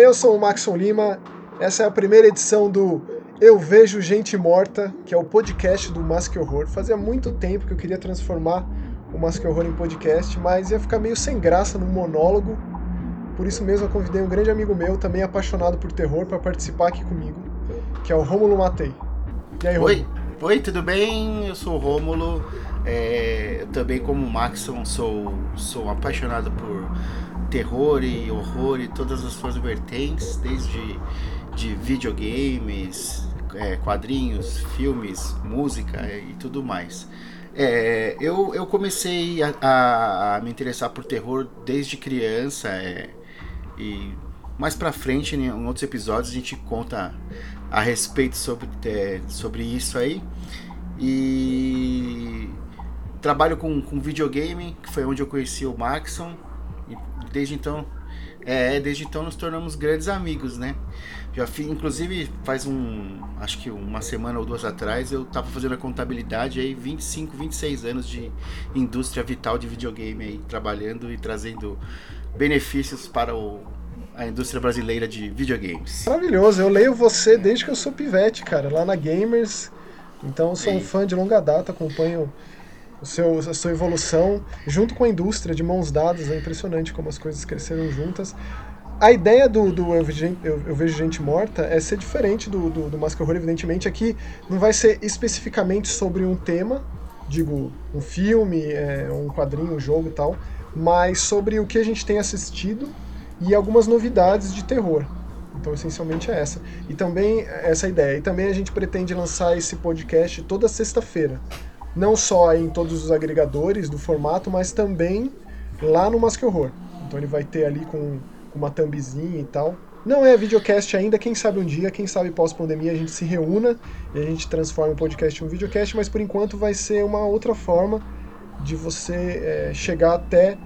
Eu sou o Maxon Lima. Essa é a primeira edição do Eu Vejo Gente Morta, que é o podcast do Mask Horror. Fazia muito tempo que eu queria transformar o Mask Horror em podcast, mas ia ficar meio sem graça no monólogo. Por isso mesmo eu convidei um grande amigo meu, também apaixonado por terror, para participar aqui comigo, que é o Rômulo Matei. E aí, Oi, Oi, tudo bem? Eu sou o Rômulo. É, também como Maxon sou, sou apaixonado por terror e horror e todas as suas vertentes, desde de videogames, é, quadrinhos, filmes, música e tudo mais. É, eu, eu comecei a, a, a, me interessar por terror desde criança é, e mais pra frente, em outros episódios, a gente conta a respeito sobre, é, sobre isso aí. E trabalho com, com videogame, que foi onde eu conheci o Maxon. E desde então, é, desde então nos tornamos grandes amigos, né? Já fiz, inclusive, faz um, acho que uma semana ou duas atrás, eu tava fazendo a contabilidade aí, 25, 26 anos de indústria vital de videogame aí, trabalhando e trazendo benefícios para o, a indústria brasileira de videogames. Maravilhoso, eu leio você desde que eu sou pivete, cara, lá na Gamers. Então sou um fã de longa data, acompanho o seu, a sua evolução junto com a indústria, de mãos dadas. É impressionante como as coisas cresceram juntas. A ideia do, do eu, eu, eu, Vejo Gente Morta é ser diferente do, do, do Mask Horror, evidentemente. Aqui não vai ser especificamente sobre um tema, digo, um filme, é, um quadrinho, um jogo e tal, mas sobre o que a gente tem assistido e algumas novidades de terror. Então, essencialmente é essa. E também essa ideia. E também a gente pretende lançar esse podcast toda sexta-feira não só em todos os agregadores do formato, mas também lá no Mask Horror. Então ele vai ter ali com, uma thumbzinha e tal. Não é videocast ainda, quem sabe um dia, quem sabe pós-pandemia a gente se reúna e a gente transforma o podcast em um videocast, mas por enquanto vai ser uma outra forma de você é, chegar até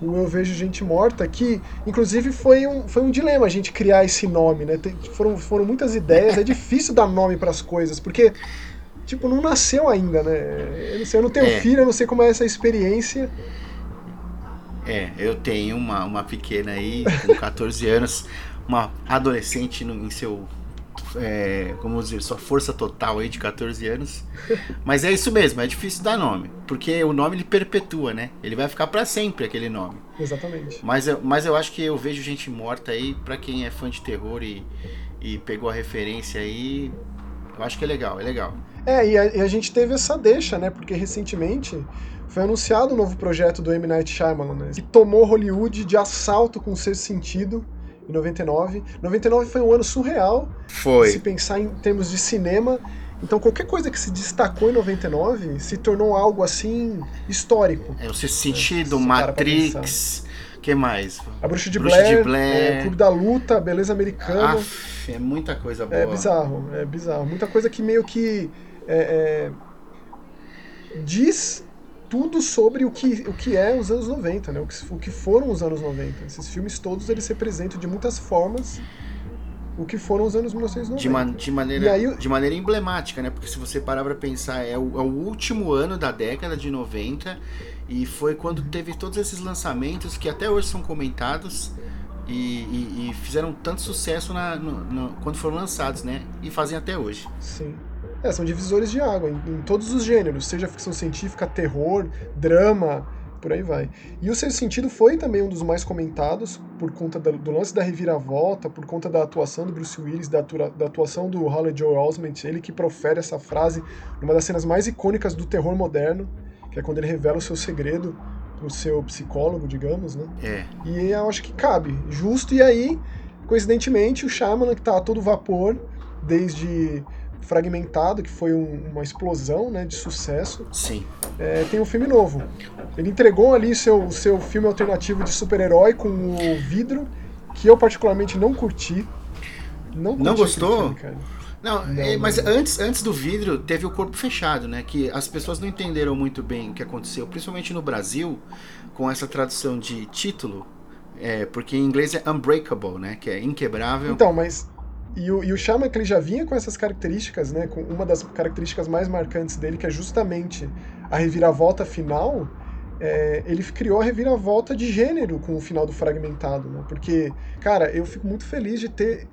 o Eu Vejo Gente Morta, que inclusive foi um, foi um dilema a gente criar esse nome, né? Tem, foram, foram muitas ideias, é difícil dar nome para as coisas, porque tipo, não nasceu ainda, né? Eu não sei, eu não tenho é. filho, eu não sei como é essa experiência. É, eu tenho uma, uma pequena aí, com 14 anos, uma adolescente no, em seu. É, como dizer, sua força total aí de 14 anos. Mas é isso mesmo, é difícil dar nome. Porque o nome ele perpetua, né? Ele vai ficar para sempre aquele nome. Exatamente. Mas eu, mas eu acho que eu vejo gente morta aí, para quem é fã de terror e, e pegou a referência aí, eu acho que é legal, é legal. É, e a, e a, gente teve essa deixa, né? Porque recentemente foi anunciado o um novo projeto do M. Night Shyamalan, né? Que tomou Hollywood de assalto com o seu sentido em 99. 99 foi um ano surreal. Foi. Se pensar em termos de cinema. Então qualquer coisa que se destacou em 99 se tornou algo assim histórico. É, o seu sentido, né? Matrix que mais? A Bruxa de Bruxa Blair, de Blair. É, Clube da Luta, Beleza Americana. Aff, é muita coisa boa. É bizarro, é bizarro. Muita coisa que meio que é, é, diz tudo sobre o que, o que é os anos 90, né? O que, o que foram os anos 90. Esses filmes todos eles representam de muitas formas o que foram os anos 1990. De, man, de, maneira, aí, de maneira emblemática, né? Porque se você parar pra pensar, é o, é o último ano da década de 90 e foi quando teve todos esses lançamentos que até hoje são comentados e, e, e fizeram tanto sucesso na, no, no, quando foram lançados, né? E fazem até hoje. Sim. É, são divisores de água em, em, todos os gêneros, seja ficção científica, terror, drama, por aí vai. E o Sexto Sentido foi também um dos mais comentados por conta do, lance da reviravolta, por conta da atuação do Bruce Willis, da, da atuação do Holly Joe Osment, ele que profere essa frase numa das cenas mais icônicas do terror moderno, que é quando ele revela o seu segredo pro seu psicólogo, digamos, né? É. E eu acho que cabe, justo, e aí, coincidentemente, o Shyamalan, que tá a todo vapor, desde Fragmentado, que foi um, uma explosão né, de sucesso. Sim. É, tem um filme novo. Ele entregou ali seu, seu filme alternativo de super-herói com o vidro, que eu particularmente não curti. Não, não gostou? Filme, não, não, é, mas não. Antes, antes do vidro teve o corpo fechado, né? Que as pessoas não entenderam muito bem o que aconteceu, principalmente no Brasil, com essa tradução de título. É, porque em inglês é unbreakable, né? Que é inquebrável. Então, mas e o, e o que ele já vinha com essas características, né? Com uma das características mais marcantes dele, que é justamente a reviravolta final, é, ele criou a reviravolta de gênero com o final do Fragmentado, né? Porque, cara, eu fico muito feliz de ter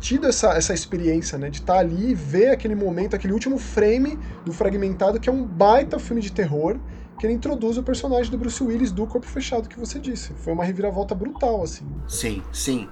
tido essa, essa experiência, né? De estar tá ali e ver aquele momento, aquele último frame do Fragmentado, que é um baita filme de terror, que ele introduz o personagem do Bruce Willis do corpo fechado que você disse. Foi uma reviravolta brutal, assim. Sim, sim.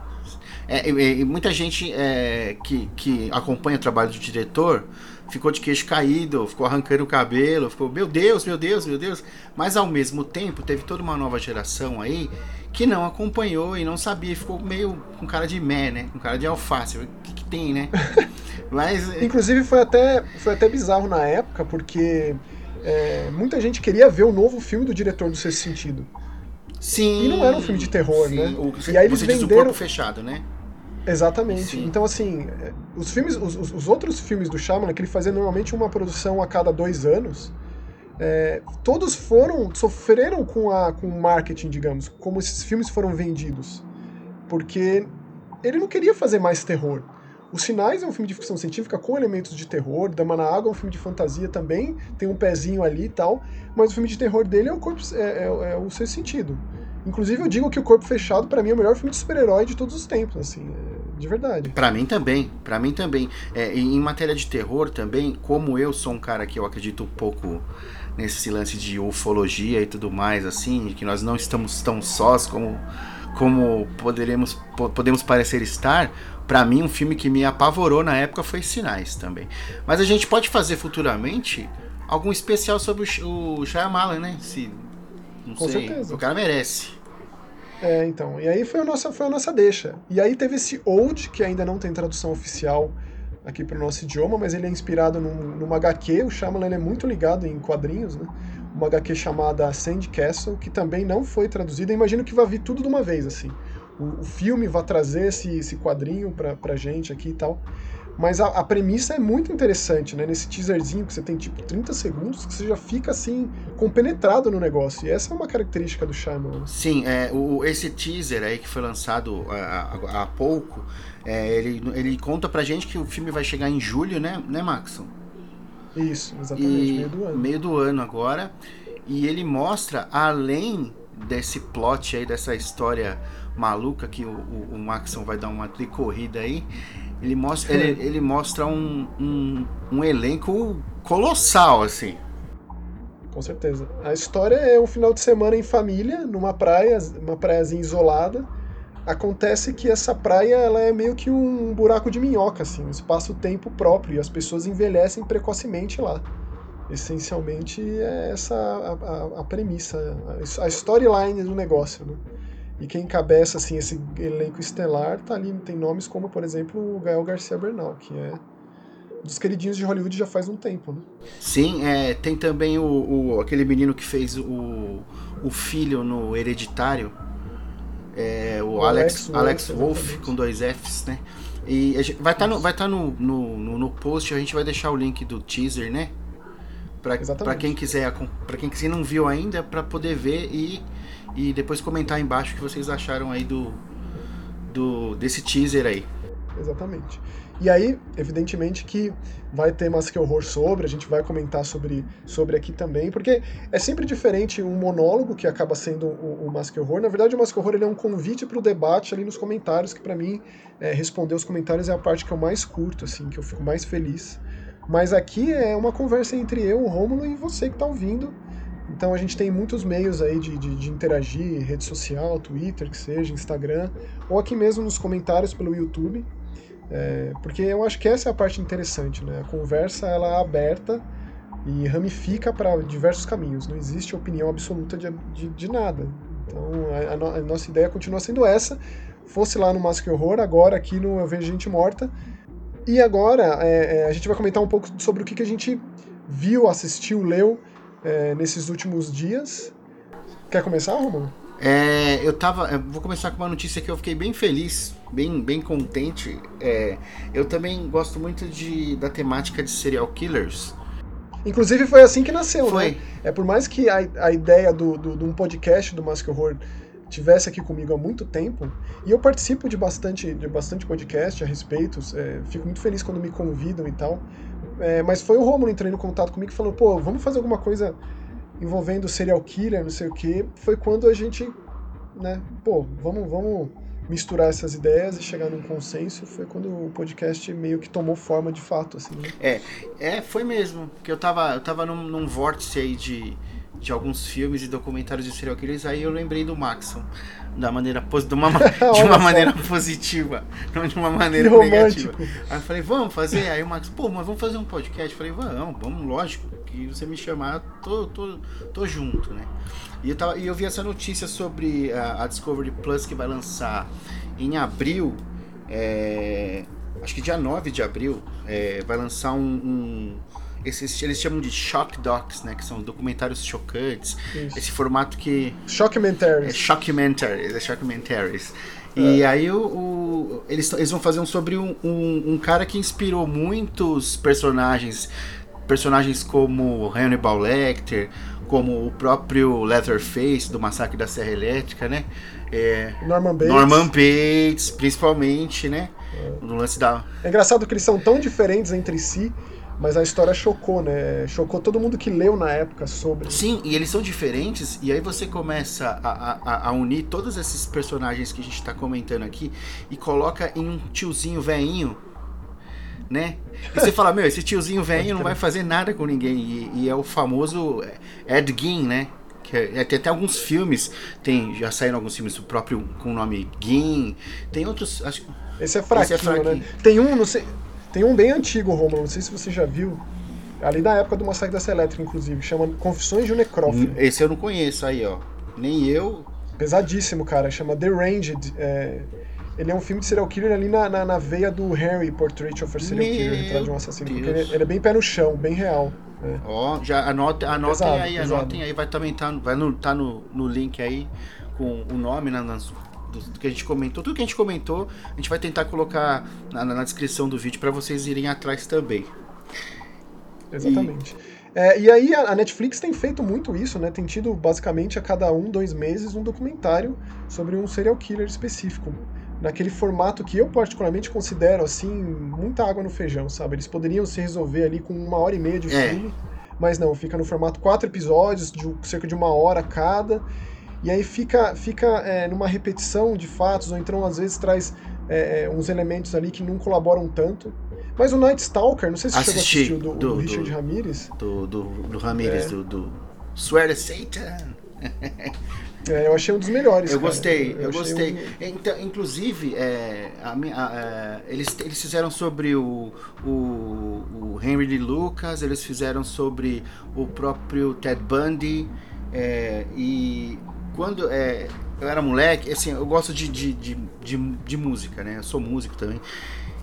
É, e, e, muita gente é, que, que acompanha o trabalho do diretor ficou de queixo caído, ficou arrancando o cabelo, ficou, meu Deus, meu Deus, meu Deus. Mas ao mesmo tempo, teve toda uma nova geração aí que não acompanhou e não sabia, ficou meio com cara de mé, né? Com cara de alface. O que, que tem, né? Mas... Inclusive foi até, foi até bizarro na época, porque é, muita gente queria ver o novo filme do diretor do Sexto Sentido. Sim. E não era um filme de terror, sim. né? O, e aí eles venderam... o corpo fechado, né? Exatamente. Sim. Então, assim, é, os filmes, os, os, outros filmes do Shyamalan, que ele fazia normalmente uma produção a cada dois anos, é, todos foram, sofreram com, a, com o marketing, digamos, como esses filmes foram vendidos. Porque ele não queria fazer mais terror. Os Sinais é um filme de ficção científica com elementos de terror, Dama na Água é um filme de fantasia também, tem um pezinho ali e tal, mas o filme de terror dele é o, corpo, é, é, é o seu sentido. Inclusive, eu digo que O Corpo Fechado, para mim, é o melhor filme de super-herói de todos os tempos, assim, é, de verdade. Para mim também, para mim também. É, em matéria de terror também, como eu sou um cara que eu acredito um pouco nesse lance de ufologia e tudo mais, assim, que nós não estamos tão sós como, como poderemos, podemos parecer estar, para mim um filme que me apavorou na época foi Sinais também. Mas a gente pode fazer futuramente algum especial sobre o, o Shyamalan, né? Se, não Com sei, certeza. o cara merece. É, então. E aí foi a nossa, foi a nossa deixa. E aí teve esse Old, que ainda não tem tradução oficial aqui para o nosso idioma, mas ele é inspirado num, numa HQ. O Shyamalan é muito ligado em quadrinhos, né? Uma HQ chamada Sand Castle, que também não foi traduzida. Imagino que vai vir tudo de uma vez, assim. O, o filme vai trazer esse, esse quadrinho pra, pra gente aqui e tal. Mas a, a, premissa é muito interessante, né? Nesse teaserzinho que você tem tipo 30 segundos, que você já fica assim, compenetrado no negócio. E essa é uma característica do Shyamalan. Sim, é, o, esse teaser aí que foi lançado há, há pouco, é, ele, ele conta pra gente que o filme vai chegar em julho, né, né Maxon? Isso, exatamente, e, meio do ano. Meio do ano agora. E ele mostra, além desse plot aí, dessa história maluca que o, o, o Maxon vai dar uma tricorrida aí, ele mostra, ele, ele mostra um, um, um elenco colossal, assim. Com certeza. A história é um final de semana em família, numa praia, uma praiazinha isolada. Acontece que essa praia ela é meio que um buraco de minhoca, assim, um espaço-tempo próprio, e as pessoas envelhecem precocemente lá. Essencialmente é essa a, a, a premissa, a storyline do negócio. Né? E quem encabeça assim, esse elenco estelar tá ali, tem nomes como, por exemplo, o Gael Garcia Bernal, que é dos queridinhos de Hollywood já faz um tempo, né? Sim, é, tem também o, o, aquele menino que fez o, o filho no Hereditário, é, o, o Alex, Alex, Wolf, com dois Fs, né? E gente, vai estar tá no, vai tá no, no, no, no post, a gente vai deixar o link do teaser, né? Para quem quiser, para quem quiser não viu ainda, para poder ver e e depois comentar embaixo o que vocês acharam aí do, do desse teaser aí. Exatamente. E aí, evidentemente que vai ter que horror sobre, a gente vai comentar sobre, sobre aqui também, porque é sempre diferente um monólogo que acaba sendo o, o Mask Horror. Na verdade, o Mask Horror ele é um convite para o debate ali nos comentários, que para mim é, responder os comentários é a parte que eu mais curto, assim, que eu fico mais feliz. Mas aqui é uma conversa entre eu, o Rômulo e você que está ouvindo. Então a gente tem muitos meios aí de, de, de, interagir, rede social, Twitter, que seja, Instagram, ou aqui mesmo nos comentários pelo YouTube, é, porque eu acho que essa é a parte interessante, né? A conversa ela é aberta e ramifica para diversos caminhos, não existe opinião absoluta de, de, de nada. Então a, a, no, a, nossa ideia continua sendo essa, fosse lá no Mask Horror, agora aqui no Eu Vejo Gente Morta, e agora é, é, a gente vai comentar um pouco sobre o que, que a gente viu, assistiu, leu, é, nesses últimos dias. Quer começar, Romulo? É, eu tava. Eu vou começar com uma notícia que eu fiquei bem feliz, bem, bem contente. É, eu também gosto muito de, da temática de serial killers. Inclusive foi assim que nasceu, foi. né? É por mais que a, a ideia do, do, de um podcast do Mask Horror tivesse aqui comigo há muito tempo, e eu participo de bastante, de bastante podcast a respeito, é, fico muito feliz quando me convidam e tal, é, mas foi o Romulo entrando em contato comigo falou, pô, vamos fazer alguma coisa envolvendo serial killer, não sei o que, foi quando a gente, né, pô, vamos, vamos misturar essas ideias e chegar num consenso, foi quando o podcast meio que tomou forma de fato, assim, né? É, é, foi mesmo, porque eu tava, eu tava num, num vórtice aí de, de alguns filmes e documentários de serial killers, aí eu lembrei do Maxon da maneira de uma, de uma maneira positiva, não de uma maneira negativa. Aí eu falei, vamos fazer? Aí o Max, pô, mas vamos fazer um podcast? Eu falei, vamos, vamos, lógico, que você me chamar, tô, tô, tô junto, né? E eu, tava, e eu vi essa notícia sobre a, a Discovery Plus que vai lançar em abril, é, acho que dia 9 de abril, é, vai lançar um, um esses eles chamam de shock docs, né, que são documentários chocantes. Isso. Esse formato que shockmentaries. É shockmentaries, é. É. E aí o, o, eles, eles vão fazer um sobre um, um, um, cara que inspirou muitos personagens, personagens como Hannibal Lecter, como o próprio Leatherface do Massacre da Serra Elétrica, né? É, Norman Bates. Norman Bates, principalmente, né? É. No lance da. É engraçado que eles são tão diferentes entre si mas a história chocou, né? Chocou todo mundo que leu na época sobre. Sim, e eles são diferentes, e aí você começa a, a, a unir todos esses personagens que a gente está comentando aqui e coloca em um tiozinho veinho, né? E você fala, meu, esse tiozinho veinho não vai fazer nada com ninguém. E, e é o famoso Ed Gein, né? Que é, tem até alguns filmes, tem, já saíram alguns filmes do próprio com o nome Gein, tem outros. Acho, esse é fraquinho, esse é fraquinho. né? Tem um, não sei. Tem um bem antigo, Romulo, não sei se você já viu. Ali da época do Massacre da Elétrica, inclusive, chama Confissões de um Necrófilo. Esse eu não conheço aí, ó. Nem eu. Pesadíssimo, cara. Chama The Ranged. É... Ele é um filme de serial killer ali na, na, na veia do Harry, Portrait of a Serial Meu Killer, retrato de um assassino. Deus. Porque ele, ele, é bem pé no chão, bem real. É. Ó, já anotem, anotem pesado, aí, pesado. anotem aí, vai também tá, vai no, tá no, no link aí com o nome na, nas do, do, que a gente comentou, tudo que a gente comentou, a gente vai tentar colocar na, na descrição do vídeo para vocês irem atrás também. Exatamente. E... É, e aí a, Netflix tem feito muito isso, né? Tem tido basicamente a cada um, dois meses um documentário sobre um serial killer específico. Naquele formato que eu particularmente considero assim, muita água no feijão, sabe? Eles poderiam se resolver ali com uma hora e meia de é. filme, mas não, fica no formato quatro episódios, de cerca de uma hora cada. E aí fica, fica é, numa repetição de fatos, ou então às vezes traz é, é uns elementos ali que não colaboram tanto. Mas o Night Stalker, não sei se você assistiu do, do, do Richard do, Ramirez. Do, do, do Ramirez, é. do, do Swear to Satan. É, eu achei um dos melhores. Eu cara. gostei, eu, eu gostei. Um... Então, inclusive, é, a, a, a, é, eles, eles fizeram sobre o, o, o Henry Lucas, eles fizeram sobre o próprio Ted Bundy. É, e quando é, eu era moleque, assim, eu gosto de, de, de, de, de música, né? Eu sou músico também.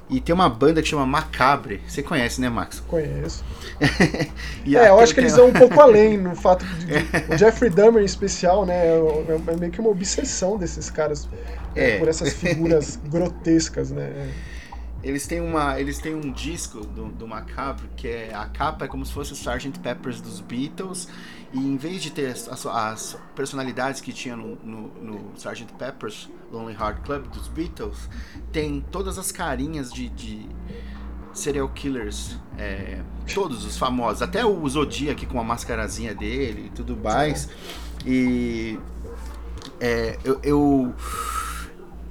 E tem uma banda que chama Macabre. Você conhece, né, Max? Conheço. é, eu acho que eles vão um pouco além no fato de, de o Jeffrey Dahmer em especial, né? É, é, meio que uma obsessão desses caras é. por essas figuras grotescas, né? Eles têm, uma, eles têm um disco do, do Macabre que é a capa é como se fosse o Sgt. Peppers dos Beatles e em vez de ter as, as personalidades que tinha no, no, no Sgt. Pepper's Lonely Heart Club dos Beatles, tem todas as carinhas de, de serial killers, é, todos os famosos, até o Zodiac com a mascarazinha dele e tudo mais. E é, eu, eu,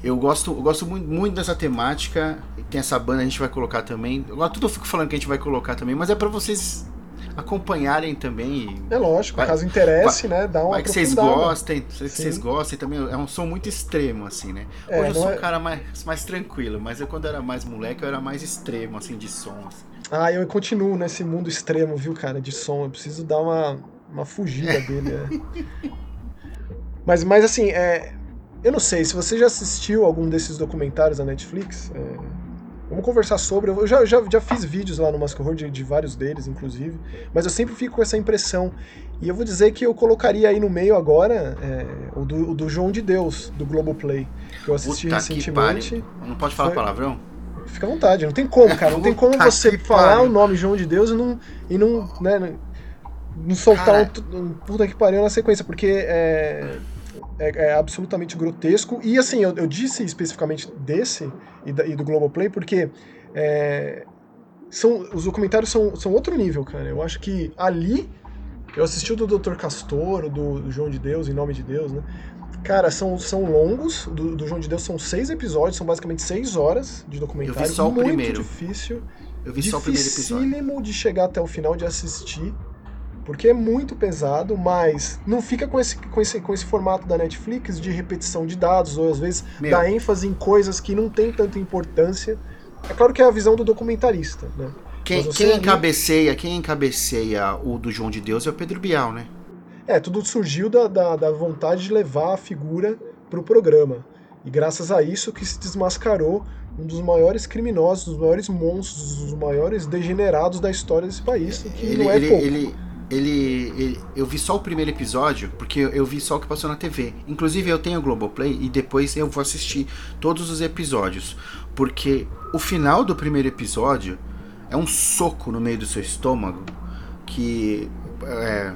eu, gosto, eu gosto muito, muito dessa temática. Tem essa banda, a gente vai colocar também. Agora tudo eu fico falando que a gente vai colocar também, mas é para vocês acompanharem também. É lógico, vai, caso interesse, vai, né? Dá uma Vai que vocês gostem, que vocês gostem também. É um som muito extremo, assim, né? É, Hoje eu sou é... um cara mais, mais tranquilo, mas eu quando era mais moleque eu era mais extremo, assim, de som. Assim. Ah, eu continuo nesse mundo extremo, viu, cara, de som. Eu preciso dar uma, uma fugida dele. É. mas, mas assim, é, eu não sei, se você já assistiu algum desses documentários da Netflix, é, Vamos conversar sobre. Eu já, já, já fiz vídeos lá no Mask Horror de, de, vários deles, inclusive. Mas eu sempre fico com essa impressão. E eu vou dizer que eu colocaria aí no meio agora é, o, do, o do João de Deus, do Globoplay. Que eu assisti Puta recentemente. Não pode falar Foi... palavrão? Fica à vontade, não tem como, cara. Não tem como você falar o nome João de Deus e não. E não, né, não soltar um, um puta que pariu na sequência, porque é, é, é, absolutamente grotesco. E assim, eu, eu disse especificamente desse e, da, e do Globoplay porque é, são, os documentários são, são outro nível, cara. Eu acho que ali Eu assisti o do Dr. Castor, o do João de Deus, em nome de Deus, né? Cara, são, são longos. Do, do João de Deus são seis episódios, são basicamente seis horas de documentário. Eu vi só o muito primeiro. difícil. Eu vi só o primeiro episódio. Dificílimo de chegar até o final de assistir. Porque é muito pesado, mas não fica com esse, com esse, com esse formato da Netflix de repetição de dados, ou às vezes Meu. dá ênfase em coisas que não tem tanta importância. É claro que é a visão do documentarista, né? Quem, quem encabeceia, quem encabeceia o do João de Deus é o Pedro Bial, né? É, tudo surgiu da, da, da vontade de levar a figura para o programa. E graças a isso que se desmascarou um dos maiores criminosos, dos maiores monstros, dos maiores degenerados da história desse país, que Ele, não é ele, pouco. ele, ele, ele- eu vi só o primeiro episódio, porque eu, eu vi só o que passou na TV. Inclusive eu tenho o Globoplay e depois eu vou assistir todos os episódios. Porque o final do primeiro episódio é um soco no meio do seu estômago que. é,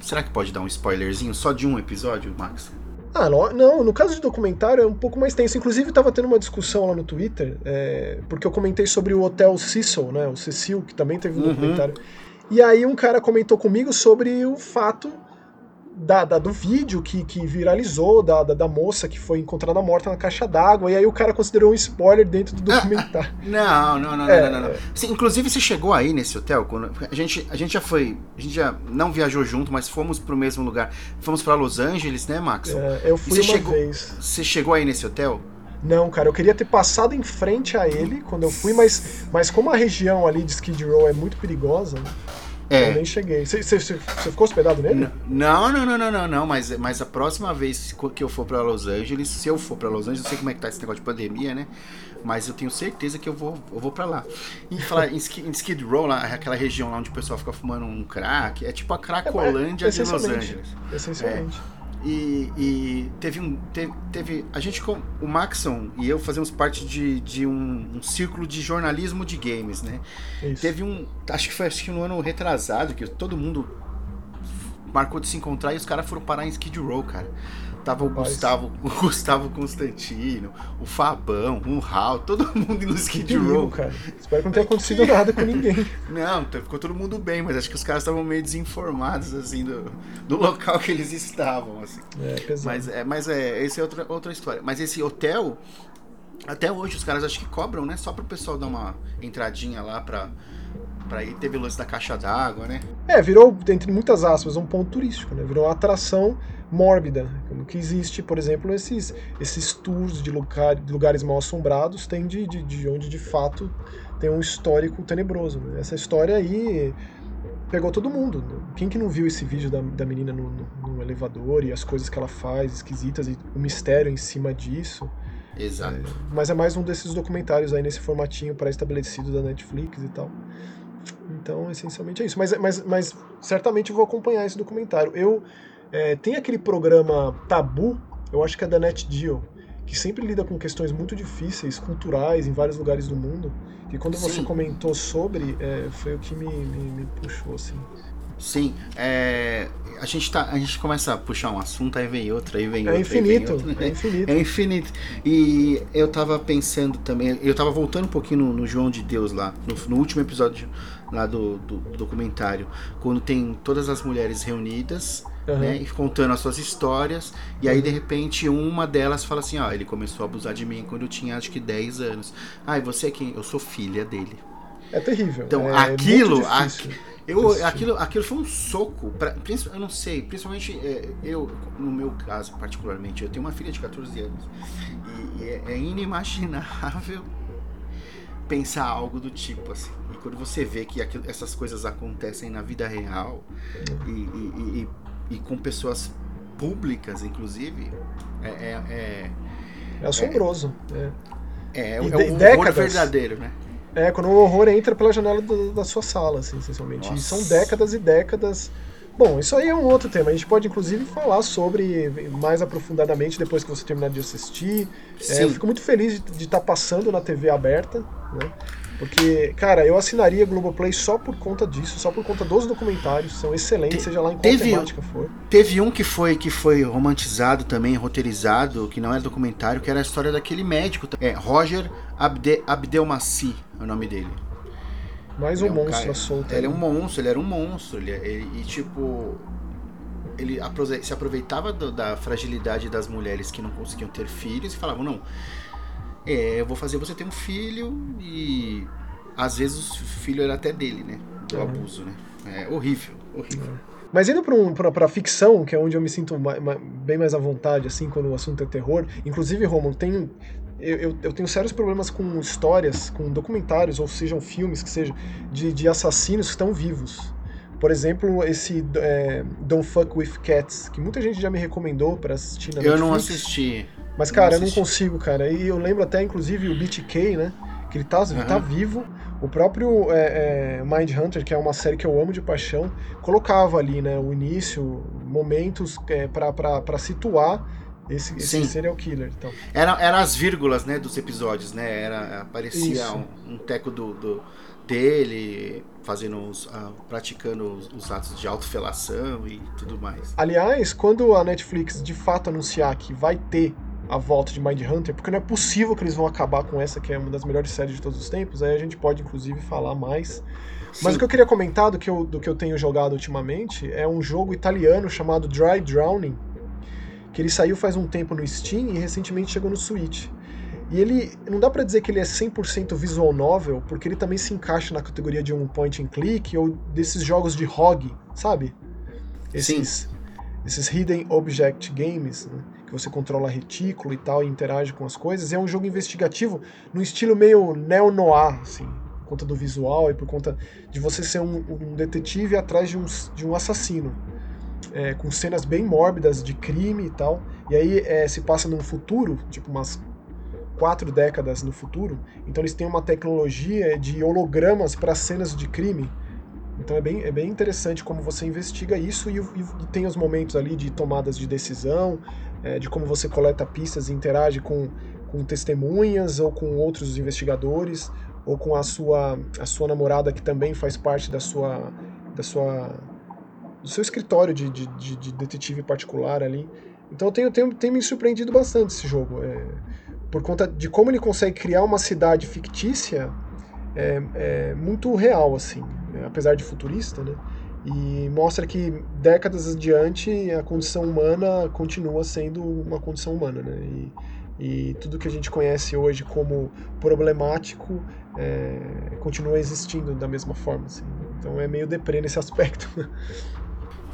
será que pode dar um spoilerzinho só de um episódio, Max? Ah, não, não, no caso de documentário é um pouco mais tenso. Inclusive, estava tendo uma discussão lá no Twitter, é, porque eu comentei sobre o Hotel Cecil, né? O Cecil, que também teve um Uhum. documentário. E aí um cara comentou comigo sobre o fato da, da- do vídeo que, que viralizou, da, da, da moça que foi encontrada morta na caixa d'água. E aí o cara considerou um spoiler dentro do documentário. Não, não, não, É, não, não, não. Inclusive você chegou aí nesse hotel, quando a gente, a gente já foi, a gente já não viajou junto, mas fomos pro mesmo lugar. Fomos pra Los Angeles, né, Max? É, eu fui você uma chegou- vez. Você chegou aí nesse hotel? Não, cara, eu queria ter passado em frente a ele quando eu fui, mas, mas como a região ali de Skid Row é muito perigosa, eu É. nem cheguei. Você ficou hospedado nele? Não, não, não, não, não, não, mas, mas a próxima vez que eu for pra Los Angeles, se eu for pra Los Angeles, eu sei como é que tá esse negócio de pandemia, né? Mas eu tenho certeza que eu vou, eu vou pra lá. E falar em, Ski- em Skid Row, lá, aquela região lá onde o pessoal fica fumando um crack, é tipo a Cracolândia de Los. Angeles. Essencialmente. E, e teve um. Teve, teve- a gente, com o Maxon e eu fazemos parte de, de um, um círculo de jornalismo de games, né? Isso. Teve um. Acho que foi acho que no ano retrasado, que todo mundo marcou de se encontrar e os caras foram parar em Skid Row, cara. Tava o. Gustavo, o Gustavo Constantino, o Fabão, o Raul, todo mundo no Skid Row. cara. Espero que não tenha acontecido nada com ninguém. Não, ficou todo mundo bem, mas acho que os caras estavam meio desinformados, assim, do, do local que eles estavam, assim. É, pesado. Mas é, mas é, esse é outra, outra história. Mas esse hotel, até hoje os caras acho que cobram, né? Só pro pessoal dar uma entradinha lá pra, pra ir. Teve o lance da caixa d'água, né? É, virou, entre muitas aspas, um ponto turístico, né? Virou uma atração mórbida. Como que existe, por exemplo, esses, esses tours de, lugar, de lugares mal assombrados, tem de, de, de onde de fato tem um histórico tenebroso. né? Essa história aí pegou todo mundo. né? Quem que não viu esse vídeo da, da menina no, no- no elevador e as coisas que ela faz esquisitas e o mistério em cima disso? Exato. Mas é mais um desses documentários aí nesse formatinho pré-estabelecido da Netflix e tal. Então, essencialmente é isso. Mas, mas, mas certamente vou acompanhar esse documentário. Eu é, tem aquele programa Tabu, eu acho que é da NetGeo, que sempre lida com questões muito difíceis, culturais, em vários lugares do mundo. E quando você Sim. comentou sobre, é, foi o que me, me, me puxou, assim. Sim, é, a, gente tá, a gente começa a puxar um assunto, aí vem outro, aí vem É outro. aí vem infinito, outro. é infinito. É infinito. E eu tava pensando também, eu tava voltando um pouquinho no, no João de Deus lá, no, no último episódio lá do, do documentário, quando tem todas as mulheres reunidas, Aham. né, e contando as suas histórias, e aí de repente uma delas fala assim, ó, ele começou a abusar de mim quando eu tinha acho que 10 anos. Ah, e você é quem? Eu sou filha dele. É terrível. Então, é aquilo, difícil. Eu, aquilo, aquilo foi um soco, pra, eu não sei, principalmente é, eu, no meu caso particularmente, eu tenho uma filha de 14 anos e, e é, é inimaginável pensar algo do tipo assim. E quando você vê que aquilo- essas coisas acontecem na vida real e, e- e- e- com pessoas públicas, inclusive, é, é, é, É assombroso. É. é, é E o décadas. verdadeiro, né? É, quando o horror entra pela janela do- da sua sala, assim, essencialmente. E Nossa. são décadas e décadas. Bom, isso aí é um outro tema. A gente pode, inclusive, falar sobre mais aprofundadamente depois que você terminar de assistir. É, eu fico muito feliz de estar passando na TV aberta, né? Porque, cara, eu assinaria Globoplay só por conta disso, só por conta dos documentários. São excelentes, Te- seja lá em qual teve- temática for. Teve um que foi que foi romantizado também, roteirizado, que não era documentário, que era a história daquele médico. É Roger Abde, Abdelmaci, é o nome dele. Mais um, é monstro cara, solto. Ele é um monstro, ele era um monstro. Ele, ele e tipo. Ele se aproveitava do, da fragilidade das mulheres que não conseguiam ter filhos e falavam, não. É, eu vou fazer você ter um filho e às vezes o filho era até dele, né? Do uhum. abuso, né? É horrível, horrível. Uhum. Mas indo para a ficção, que é onde eu me sinto bem mais à vontade, assim, quando o assunto é terror. Inclusive, Romulo, tem, eu, eu, eu, tenho sérios problemas com histórias, com documentários, ou sejam filmes, que seja, de, de assassinos que estão vivos. Por exemplo, esse é, Don't Fuck With Cats, que muita gente já me recomendou para assistir na Eu Netflix. não assisti. Mas, cara, eu não consigo, cara. E eu lembro até, inclusive, o BTK, né? Que ele tá, uhum. tá vivo. O próprio é, é, Mind Hunter, que é uma série que eu amo de paixão, colocava ali, né, o início, momentos é, para situar esse, esse serial killer. Então. Era, era as vírgulas, né, dos episódios, né? Era, aparecia um, um, teco do, do, dele fazendo os, uh, praticando os, os, atos de autofelação e tudo mais. Aliás, quando a Netflix de fato anunciar que vai ter a volta de Mind Hunter, porque não é possível que eles vão acabar com essa, que é uma das melhores séries de todos os tempos, aí a gente pode inclusive falar mais. Sim. Mas o que eu queria comentar do que eu, do que eu tenho jogado ultimamente é um jogo italiano chamado Dry Drowning, que ele saiu faz um tempo no Steam e recentemente chegou no Switch. E ele, não dá para dizer que ele é 100% visual novel, porque ele também se encaixa na categoria de um point and click ou desses jogos de ROG, sabe? Esses, Sim. esses hidden object games, né? Que você controla retículo e tal, e interage com as coisas. É um jogo investigativo no estilo meio neo-noir, assim, por conta do visual e por conta de você ser um, um detetive atrás de um, de um assassino. É, com cenas bem mórbidas de crime e tal. E aí é, se passa num futuro, tipo umas quatro décadas no futuro. Então eles têm uma tecnologia de hologramas para cenas de crime. Então é bem, é bem interessante como você investiga isso e, e, tem os momentos ali de tomadas de decisão, é, de como você coleta pistas e interage com, com testemunhas ou com outros investigadores ou com a sua, a sua namorada que também faz parte da sua, da sua do seu escritório de, de, de, de detetive particular ali. Então tem, tem, tem me surpreendido bastante esse jogo. É, por conta de como ele consegue criar uma cidade fictícia é, é muito real, assim, apesar de futurista, né? E mostra que décadas adiante a condição humana continua sendo uma condição humana, né? E, e tudo que a gente conhece hoje como problemático é, continua existindo da mesma forma. Assim. Então é meio deprê nesse aspecto.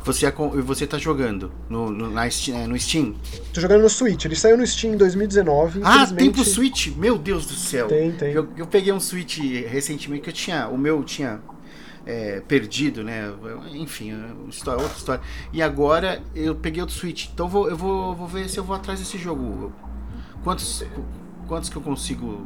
Você, você tá jogando no, no, na, é, no Steam? Tô jogando no Switch. Ele saiu no Steam em 2019. Ah, tem pro Switch? Meu Deus do céu. Tem, tem. Eu, eu peguei um Switch recentemente que eu tinha. O meu tinha é, perdido, né? Enfim, é história, outra história. E agora eu peguei outro Switch. Então vou, eu vou, vou ver se eu vou atrás desse jogo. Quantos, quantos que eu consigo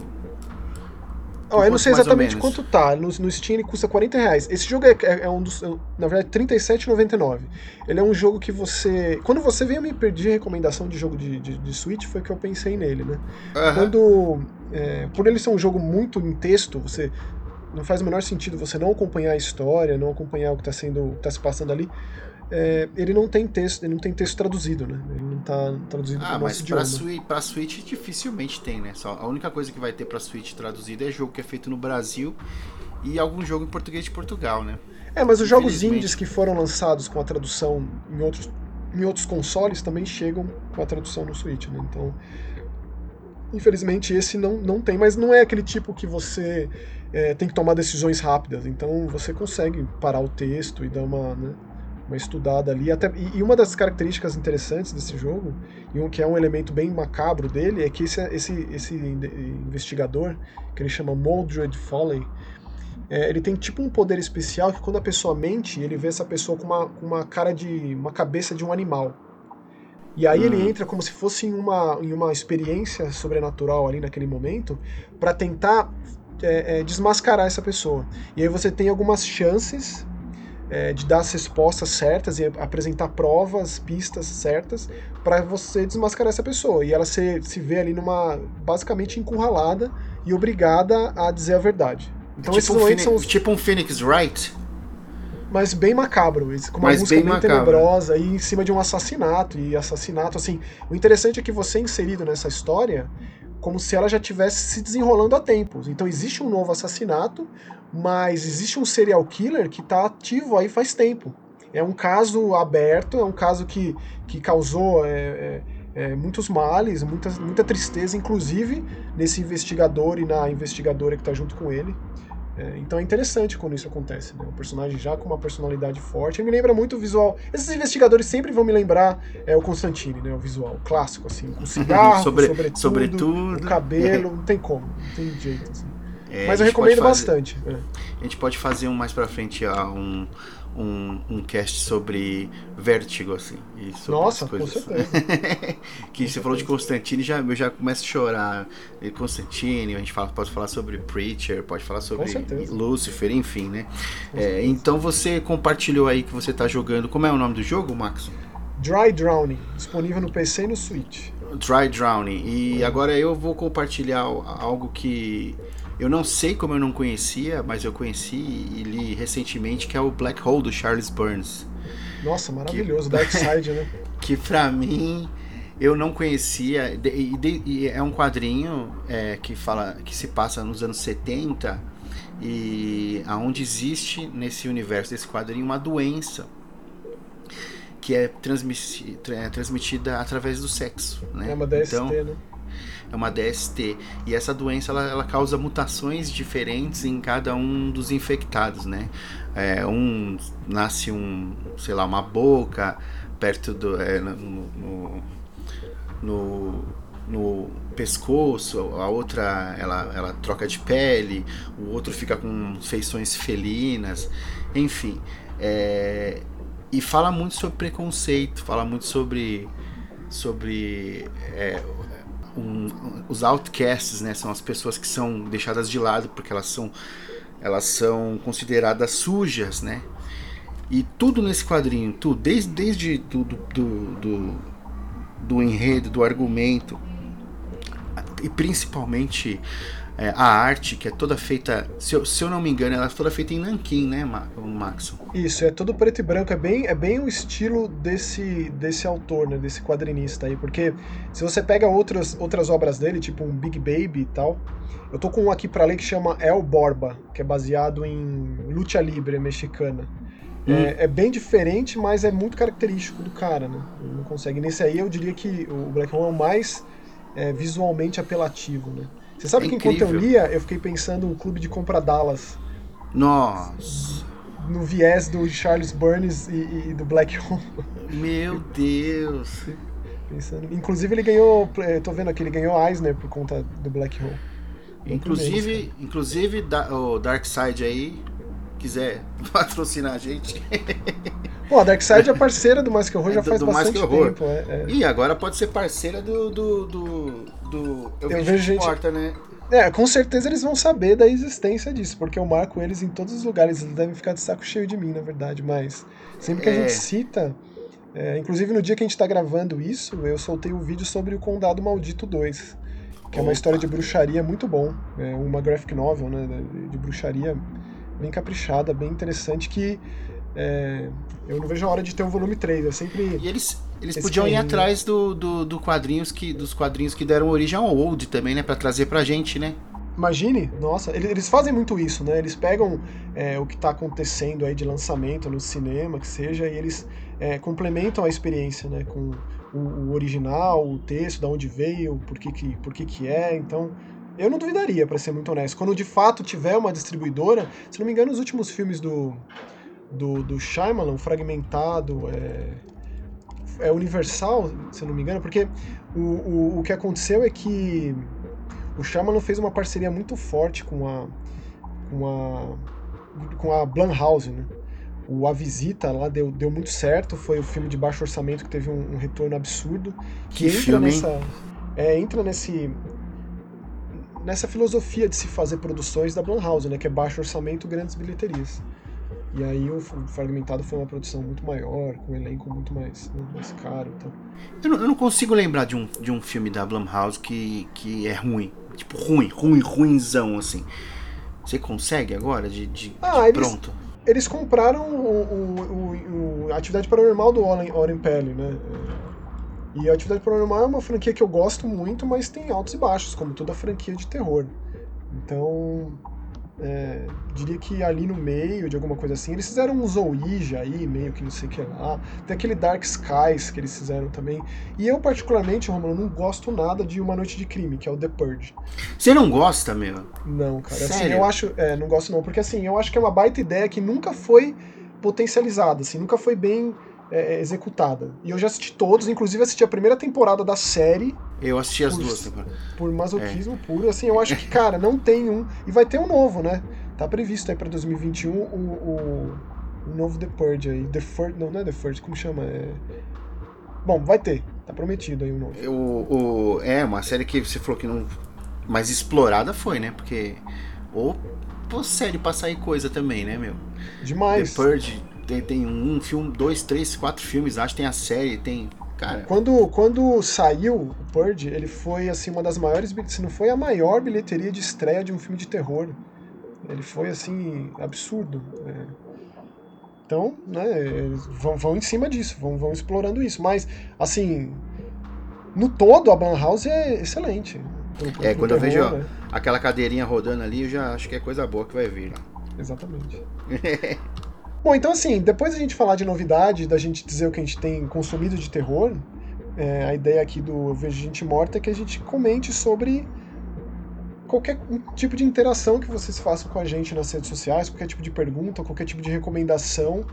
Oh, eu não sei exatamente quanto tá. No, no, Steam ele custa 40 reais. Esse jogo é, é, é um dos. É, na verdade, R$37,99. Ele é um jogo que você. Quando você veio me pedir recomendação de jogo de, de, de Switch, foi que eu pensei nele, né? Uhum. Quando. É, por ele ser um jogo muito em texto, você. Não faz o menor sentido você não acompanhar a história, não acompanhar o que está sendo. tá se passando ali é, ele não tem texto, ele não tem texto traduzido, né? Ele não está traduzido ah, para mas para pra Switch dificilmente tem, né? Só, a única coisa que vai ter para Switch traduzido é jogo que é feito no Brasil e algum jogo em português de Portugal, né? É, mas os jogos indies que foram lançados com a tradução em outros, em outros consoles também chegam com a tradução no Switch, né? Então, infelizmente esse não, não tem, mas não é aquele tipo que você é, tem que tomar decisões rápidas. Então você consegue parar o texto e dar uma, né, uma estudada ali. Até, e, uma das características interessantes desse jogo, e um, que é um elemento bem macabro dele, é que esse, esse, esse investigador, que ele chama Mordred Foley, é, ele tem tipo um poder especial que quando a pessoa mente, ele vê essa pessoa com uma, com uma cara de. uma cabeça de um animal. E aí ele uhum. entra como se fosse em uma, em uma experiência sobrenatural ali naquele momento, para tentar é, é, desmascarar essa pessoa. E aí você tem algumas chances é, de dar as respostas certas e apresentar provas, pistas certas para você desmascarar essa pessoa. E ela se, se vê ali numa. basicamente encurralada e obrigada a dizer a verdade. Então tipo esses um momentos são. Os... Tipo um Phoenix Wright? Mas bem macabro, com uma Mas música bem, bem tenebrosa e em cima de um assassinato. E assassinato, assim. O interessante é que você é inserido nessa história como se ela já tivesse se desenrolando há tempos. Então existe um novo assassinato, mas existe um serial killer que está ativo aí faz tempo. É um caso aberto, é um caso que, que causou é, é, é, muitos males, muita, muita tristeza, inclusive nesse investigador e na investigadora que está junto com ele. É, então é interessante quando isso acontece, né? Um personagem já com uma personalidade forte. Ele me lembra muito o visual. Esses investigadores sempre vão me lembrar é, o Constantine, né? O visual clássico, assim, com cigarro, Sobre, sobretudo, sobretudo. o cabelo, não tem como, não tem jeito, assim. É, Mas eu recomendo fazer- bastante. é. A gente pode fazer um mais pra frente um, um, um cast sobre Vertigo, assim. E sobre Nossa, com coisas. certeza. que você falou de Constantine, já, eu já começo a chorar. E Constantine, a gente fala, pode falar sobre Preacher, pode falar sobre certeza. Lucifer, enfim, né? Com É, certeza. então você compartilhou aí que você tá jogando. Como é o nome do jogo, Max? Dry Drowning, disponível no PC e no Switch. Dry Drowning. E agora eu vou compartilhar al- algo que eu não sei como eu não conhecia, mas eu conheci e li recentemente, que é o Black Hole do Charles Burns. Nossa, maravilhoso, Dark Side, né? Que pra mim eu não conhecia. de- E, de- é um quadrinho é, que fala que se passa nos anos 70 e aonde existe nesse universo desse quadrinho uma doença que é, transmissi- tra- é transmitida através do sexo, né? É uma DST, Então, né? É uma DST. E essa doença ela, ela causa mutações diferentes em cada um dos infectados, né? É, um nasce um, sei lá, uma boca perto do é, no, no, no, no pescoço, a outra ela, ela troca de pele, o outro fica com feições felinas, enfim. É, e fala muito sobre preconceito, fala muito sobre sobre é, um- os outcasts, né? São as pessoas que são deixadas de lado porque elas são elas são consideradas sujas, né? E tudo nesse quadrinho, tudo, desde, desde do, do, do, do, do enredo, do argumento, e principalmente é, a arte, que é toda feita, se eu, se eu não me engano, ela é toda feita em nanquim, né, Ma- o Maxon? Isso, é tudo preto e branco, é bem, é bem o estilo desse, desse autor, né, desse quadrinista aí, porque se você pega outras, outras obras dele, tipo um Big Baby e tal, eu tô com um aqui pra ler que chama El Borba, que é baseado em luta livre mexicana. É, é bem diferente, mas é muito característico do cara, né? Ele não consegue. Nesse aí eu diria que o Black Hole é o mais é, visualmente apelativo, né? Você sabe É que enquanto eu lia, eu fiquei pensando no Clube de Compra Dallas, Nossa, no viés do Charles Burns e, e do Black Hole. meu Deus. Pensando. Inclusive ele ganhou, eh, tô vendo aqui, ele ganhou Eisner por conta do Black Hole. Inclusive, inclusive da, o Darkseid aí, quiser patrocinar a gente. Pô, a Darkseid é parceira do Mais Que Horror já faz do bastante Horror. tempo. É, é. E agora pode ser parceira do. do, do, do- eu, vejo, vejo gente morta, né? É, com certeza eles vão saber da existência disso, porque eu marco eles em todos os lugares. Eles devem ficar de saco cheio de mim, na verdade, mas sempre que a É. gente cita. é, inclusive no dia que a gente tá gravando isso, eu soltei um vídeo sobre o Condado Maldito 2. Que é uma Opa. história de bruxaria muito bom. É uma graphic novel, né? De bruxaria bem caprichada, bem interessante, que é, eu não vejo a hora de ter o volume 3. Eu sempre. E eles, eles podiam ir carinho. atrás do, do, do quadrinhos que, dos quadrinhos que deram origem ao Old também, né? Pra trazer pra gente, né? Imagine, nossa, eles, eles fazem muito isso, né? Eles pegam é, o que está acontecendo aí de lançamento no cinema, que seja, e eles é, complementam a experiência, né? Com o, o original, o texto, da onde veio, por que que, por que, que é. Então, eu não duvidaria, para ser muito honesto. Quando de fato tiver uma distribuidora, se não me engano, os últimos filmes do, do, do Shyamalan, Fragmentado, é, é Universal, se não me engano, porque o, o, o que aconteceu é que o Shyamalan fez uma parceria muito forte com a com a com a Blumhouse, né? O A Visita lá deu, deu muito certo, foi o filme de baixo orçamento que teve um, um retorno absurdo, que, Que entra filme, nessa é, entra nesse nessa filosofia de se fazer produções da Blumhouse, né, que é baixo orçamento, grandes bilheterias. E aí o, Fragmentado foi uma produção muito maior, com um elenco muito mais, mais caro, e tal. Eu não, eu não consigo lembrar de um, de um filme da Blumhouse que, que é ruim. Tipo, ruim, ruim, ruinzão, assim. Você consegue agora? De, de, Ah, de eles- pronto? Eles compraram o, o- o- o- a atividade paranormal do Oren, Peli, né? E a Atividade Paranormal é uma franquia que eu gosto muito, mas tem altos e baixos, como toda franquia de terror. Então, é, diria que ali no meio de alguma coisa assim, eles fizeram um Ouija aí, meio que não sei o que lá. Tem aquele Dark Skies que eles fizeram também. E eu, particularmente, Romulo, não gosto nada de Uma Noite de Crime, que é o The Purge. Você não gosta, meu? Não, cara. Sério? Assim, eu acho. É, não gosto não, porque assim, eu acho que é uma baita ideia que nunca foi potencializada, assim, nunca foi bem é, é executada. E eu já assisti todos, inclusive assisti a primeira temporada da série. Eu assisti as por, duas temporadas. Por masoquismo é. puro. Assim, eu acho que, cara, não tem um. E vai ter um novo, né? Tá previsto aí pra 2021 o, o, o novo The Purge aí. The First. Não, não é The First, como chama? É... Bom, vai ter. Tá prometido aí um novo. O, o, é, uma série que você falou que não. Mais explorada foi, né? Porque. Ou pô, série pra sair coisa também, né, meu? Demais. The Purge tem, tem um filme, dois, três, quatro filmes, acho. Tem a série, tem. Cara. Quando, quando saiu o Purge, ele foi assim uma das maiores, se não foi a maior bilheteria de estreia de um filme de terror. Ele foi assim absurdo. É. Então, né, eles vão, vão em cima disso, vão, vão explorando isso. Mas, assim, no todo a House é excelente. Pro, pro, é, quando terror, eu vejo né? aquela cadeirinha rodando ali, eu já acho que é coisa boa que vai vir lá. Exatamente. Bom, então assim, depois a gente falar de novidade, da gente dizer o que a gente tem consumido de terror, é, a ideia aqui do Eu Vejo Gente Morta é que a gente comente sobre qualquer tipo de interação que vocês façam com a gente nas redes sociais, qualquer tipo de pergunta, qualquer tipo de recomendação.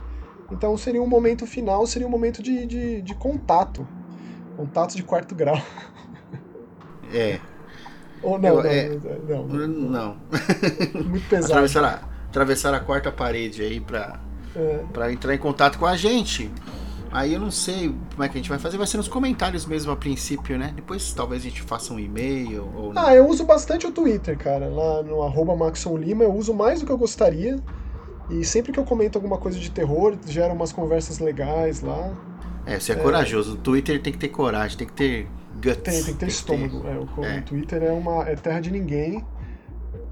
Então seria um momento final, seria um momento de, de, de contato. Contato de quarto grau. É. Ou não, Eu, não, é, não, não, não. Muito pesado. Atravessar a, atravessar a quarta parede aí pra, É. pra entrar em contato com a gente. Aí eu não sei como é que a gente vai fazer, vai ser nos comentários mesmo a princípio, né? Depois talvez a gente faça um e-mail ou não. Ah, eu uso bastante o Twitter, cara. Lá no arroba Maxon Lima, eu uso mais do que eu gostaria. E sempre que eu comento alguma coisa de terror, gera umas conversas legais lá. É, você é, corajoso. O Twitter tem que ter coragem, tem que ter guts. Tem, tem que ter estômago. É, o, É. Twitter é uma é terra de ninguém.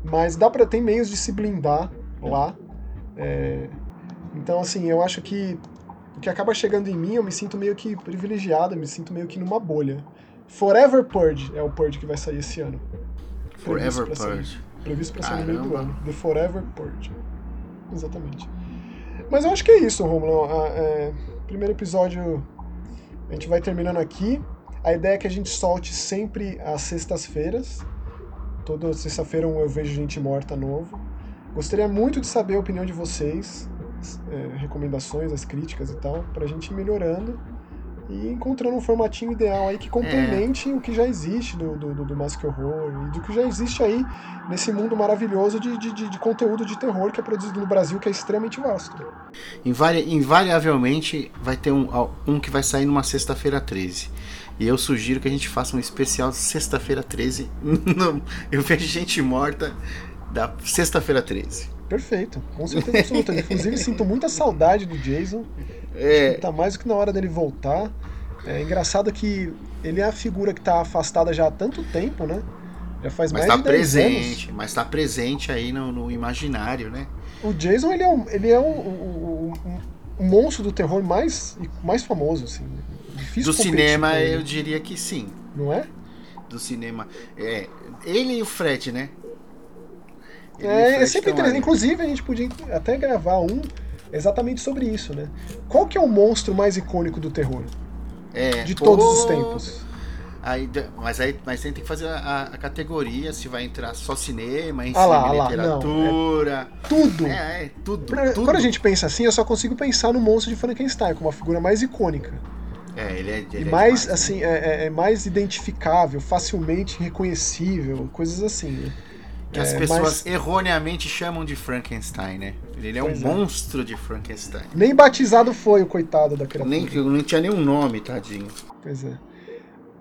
Mas dá pra ter meios de se blindar lá. É, então, assim, eu acho que o que acaba chegando em mim, eu me sinto meio que privilegiado, eu me sinto meio que numa bolha. Forever Purge é o Purge que vai sair esse ano. Forever Previsto pra sair. Purge. Previsto pra sair no meio do ano. The Forever Purge. Exatamente. Mas eu acho que é isso, Romulo. A- é, primeiro episódio a gente vai terminando aqui. A ideia é que a gente solte sempre às sextas-feiras. Toda sexta-feira eu vejo gente morta novo. Gostaria muito de saber a opinião de vocês, é, recomendações, as críticas e tal, pra gente ir melhorando e encontrando um formatinho ideal aí que complemente o que já existe do, do, do, Mask Horror e do que já existe aí nesse mundo maravilhoso de, de, de, conteúdo de terror que é produzido no Brasil, que é extremamente vasto. Invari- invariavelmente vai ter um, um que vai sair numa sexta-feira 13. E eu sugiro que a gente faça um especial sexta-feira 13. no- eu vejo gente morta da sexta-feira 13. Perfeito, com certeza absoluta. Inclusive, sinto muita saudade do Jason. É, Tá mais do que na hora dele voltar. É engraçado que ele é a figura que tá afastada já há tanto tempo, né? Já faz mas mais tá de 10 presente, mas tá presente aí no, no imaginário, né? anos. O Jason, ele é, um, ele é um, um- um- monstro do terror mais, mais famoso, assim. Difícil Do cinema eu diria que sim. Não é? Do cinema. É, ele e o Fred, né? É, é sempre interessante. Inclusive, a gente podia até gravar um exatamente sobre isso, né? Qual que é o monstro mais icônico do terror? É, De pô, todos os tempos. Aí, mas aí mas tem que fazer a, a categoria, se vai entrar só cinema, em Ah lá, ah lá, literatura. Tudo! é, é, tudo, Pra- tudo. Quando a gente pensa assim, eu só consigo pensar no monstro de Frankenstein como a figura mais icônica. É, ele é, ele e é mais, demais, né? assim, é, é- é mais identificável, facilmente reconhecível, coisas assim. né? Que as é, pessoas mas- erroneamente chamam de Frankenstein, né? Ele é um Pois é. monstro de Frankenstein. Nem batizado foi o coitado da criatura. Nem, nem tinha nenhum nome, tadinho. Pois é.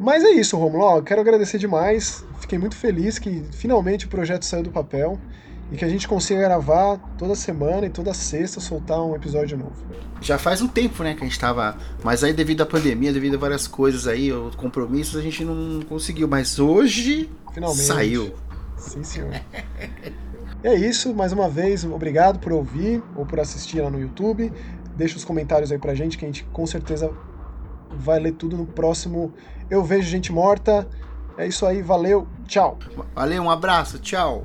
Mas é isso, Romulo. Eu quero agradecer demais. Fiquei muito feliz que finalmente o projeto saiu do papel e que a gente consiga gravar toda semana e toda sexta soltar um episódio novo. Já faz um tempo, né, que a gente tava. Mas aí, devido à pandemia, devido a várias coisas aí, os compromissos, a gente não conseguiu. Mas hoje Finalmente. saiu. Sim, senhor. É isso, mais uma vez, obrigado por ouvir ou por assistir lá no YouTube. Deixa os comentários aí pra gente que a gente com certeza vai ler tudo no próximo Eu Vejo Gente Morta. É isso aí, valeu, tchau. Valeu, um abraço, tchau.